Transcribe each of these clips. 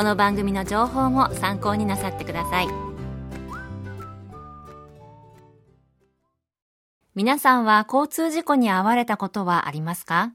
この番組の情報も参考になさってください皆さんは交通事故に遭われたことはありますか？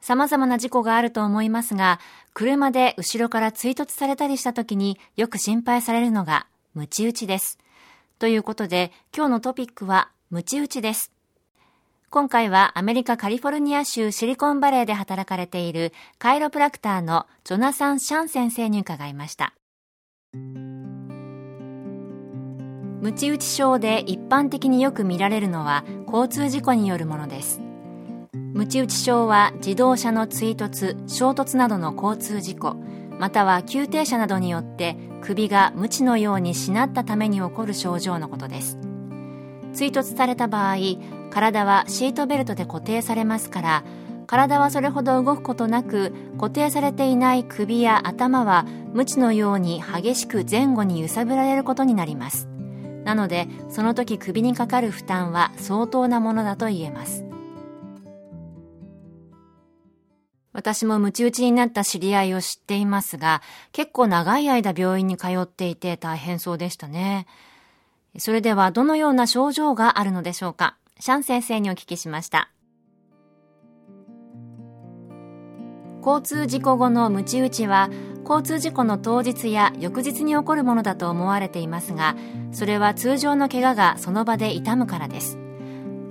様々な事故があると思いますが、車で後ろから追突されたりした時によく心配されるのが、ムチ打ちです。ということで、今日のトピックは、ムチ打ちです。今回はアメリカカリフォルニア州シリコンバレーで働かれているカイロプラクターのジョナサン・シャン先生に伺いました。ムチ打ち症で一般的によく見られるのは交通事故によるものです。ムチ打ち症は自動車の追突、衝突などの交通事故、または急停車などによって首が無知のようにしなったために起こる症状のことです。追突された場合、体はシートベルトで固定されますから体はそれほど動くことなく固定されていない首や頭は無知のように激しく前後に揺さぶられることになります。なのでその時首にかかる負担は相当なものだと言えます。私もムチ打ちになった知り合いを知っていますが結構長い間病院に通っていて大変そうでしたね。それではどのような症状があるのでしょうか？シャン先生にお聞きしました。交通事故後のムチ打ちは交通事故の当日や翌日に起こるものだと思われていますがそれは通常の怪我がその場で痛むからです。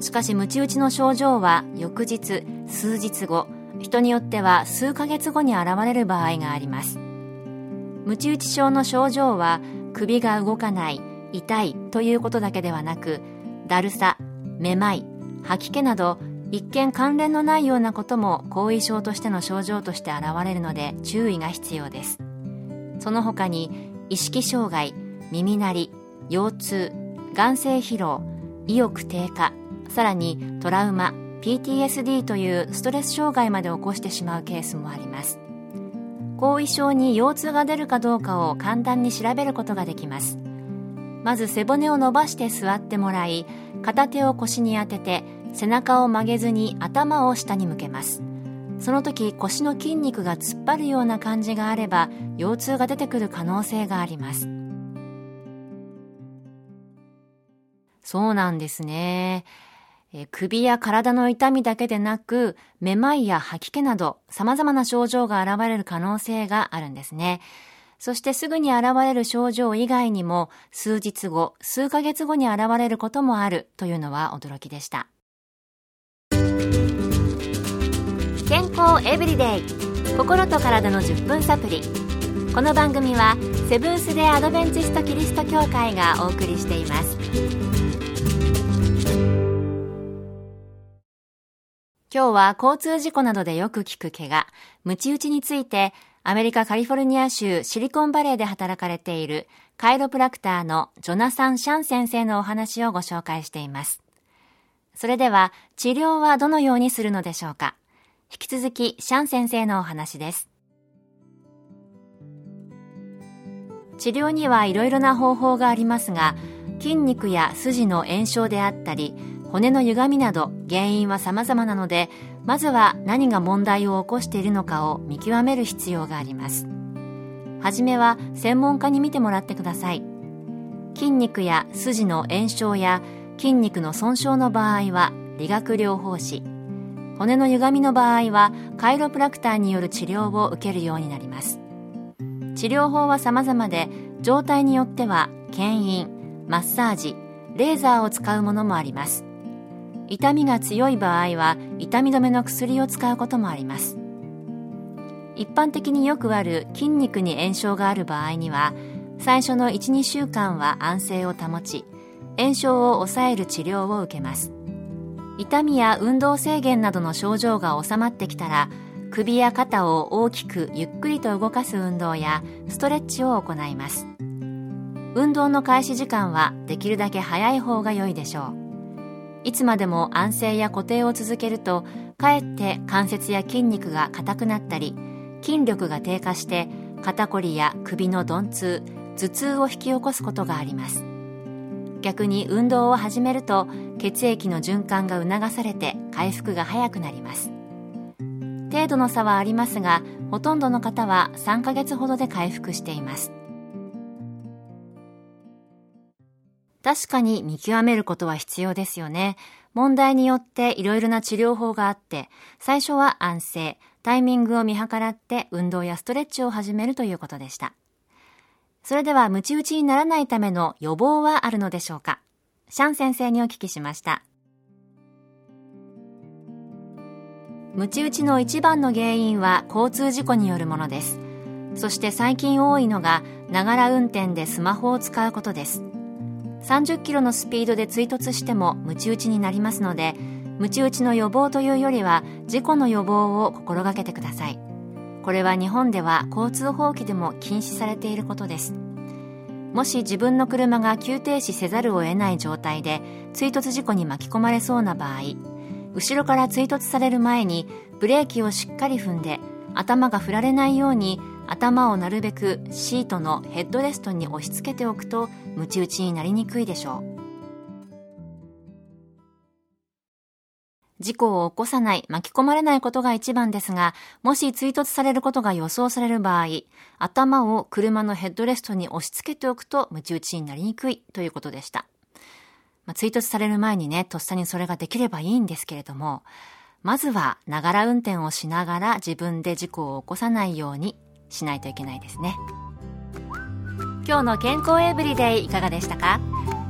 しかしムチ打ちの症状は翌日数日後人によっては数ヶ月後に現れる場合があります。ムチ打ち症の症状は首が動かない痛いということだけではなくだるさめまい吐き気など一見関連のないようなことも後遺症としての症状として現れるので注意が必要です。その他に意識障害耳鳴り腰痛眼性疲労意欲低下さらにトラウマ PTSD というストレス障害まで起こしてしまうケースもあります。後遺症に腰痛が出るかどうかを簡単に調べることができます。まず背骨を伸ばして座ってもらい片手を腰に当てて背中を曲げずに頭を下に向けます。その時腰の筋肉が突っ張るような感じがあれば腰痛が出てくる可能性があります。そうなんですね。首や体の痛みだけでなくめまいや吐き気など様々な症状が現れる可能性があるんですね。そしてすぐに現れる症状以外にも数日後、数ヶ月後に現れることもあるというのは驚きでした。健康エブリデイ心と体の10分サプリこの番組はセブンス・デ・アドベンチスト・キリスト教会がお送りしています今日は交通事故などでよく聞く怪我、ムチ打ちについてアメリカカリフォルニア州シリコンバレーで働かれているカイロプラクターのジョナサン・シャン先生のお話をご紹介しています。それでは治療はどのようにするのでしょうか引き続きシャン先生のお話です。治療にはいろいろな方法がありますが筋肉や筋の炎症であったり骨の歪みなど原因は様々なのでまずは何が問題を起こしているのかを見極める必要があります。はじめは専門家に見てもらってください。筋肉や筋の炎症や筋肉の損傷の場合は理学療法士。骨の歪みの場合はカイロプラクターによる治療を受けるようになります。治療法は様々で状態によっては牽引マッサージレーザーを使うものもあります。痛みが強い場合は痛み止めの薬を使うこともあります。一般的によくある筋肉に炎症がある場合には最初の12週間は安静を保ち炎症を抑える治療を受けます。痛みや運動制限などの症状が治まってきたら首や肩を大きくゆっくりと動かす運動やストレッチを行います。運動の開始時間はできるだけ早い方が良いでしょう。いつまでも安静や固定を続けるとかえって関節や筋肉が硬くなったり筋力が低下して肩こりや首の鈍痛頭痛を引き起こすことがあります。逆に運動を始めると血液の循環が促されて回復が早くなります。程度の差はありますがほとんどの方は3ヶ月ほどで回復しています。確かに見極めることは必要ですよね。問題によっていろいろな治療法があって最初は安静タイミングを見計らって運動やストレッチを始めるということでした。それではムチ打ちにならないための予防はあるのでしょうか？シャン先生にお聞きしました。ムチ打ちの一番の原因は交通事故によるものです。そして最近多いのがながら運転でスマホを使うことです。30キロのスピードで追突してもムチ打ちになりますのでムチ打ちの予防というよりは事故の予防を心がけてください。これは日本では交通法規でも禁止されていることです。もし自分の車が急停止せざるを得ない状態で追突事故に巻き込まれそうな場合後ろから追突される前にブレーキをしっかり踏んで頭が振られないように頭をなるべくシートのヘッドレストに押し付けておくとムチ打ちになりにくいでしょう事故を起こさない、巻き込まれないことが一番ですが、もし追突されることが予想される場合、頭を車のヘッドレストに押し付けておくと、ムチ打ちになりにくいということでした。まあ、追突される前にね、とっさにそれができればいいんですけれども、まずは、ながら運転をしながら自分で事故を起こさないようにしないといけないですね。今日の健康エブリデイいかがでしたか？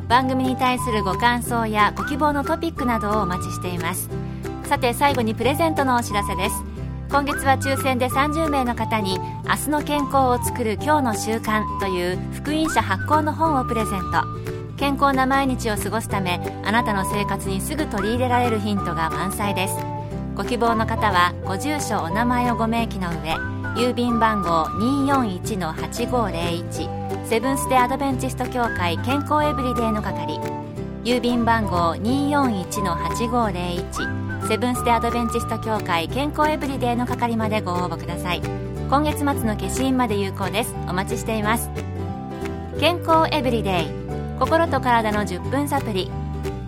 番組に対するご感想やご希望のトピックなどをお待ちしています。さて最後にプレゼントのお知らせです。今月は抽選で30名の方に「明日の健康をつくる今日の習慣」という福音社発行の本をプレゼント。健康な毎日を過ごすためあなたの生活にすぐ取り入れられるヒントが満載です。ご希望の方はご住所お名前をご明記の上郵便番号241-8501セブンス・デ・アドベンチスト協会健康エブリデイの係郵便番号241-8501セブンス・デ・アドベンチスト協会健康エブリデイの係までご応募ください。今月末の消印まで有効です。お待ちしています。健康エブリデイ心と体の10分サプリ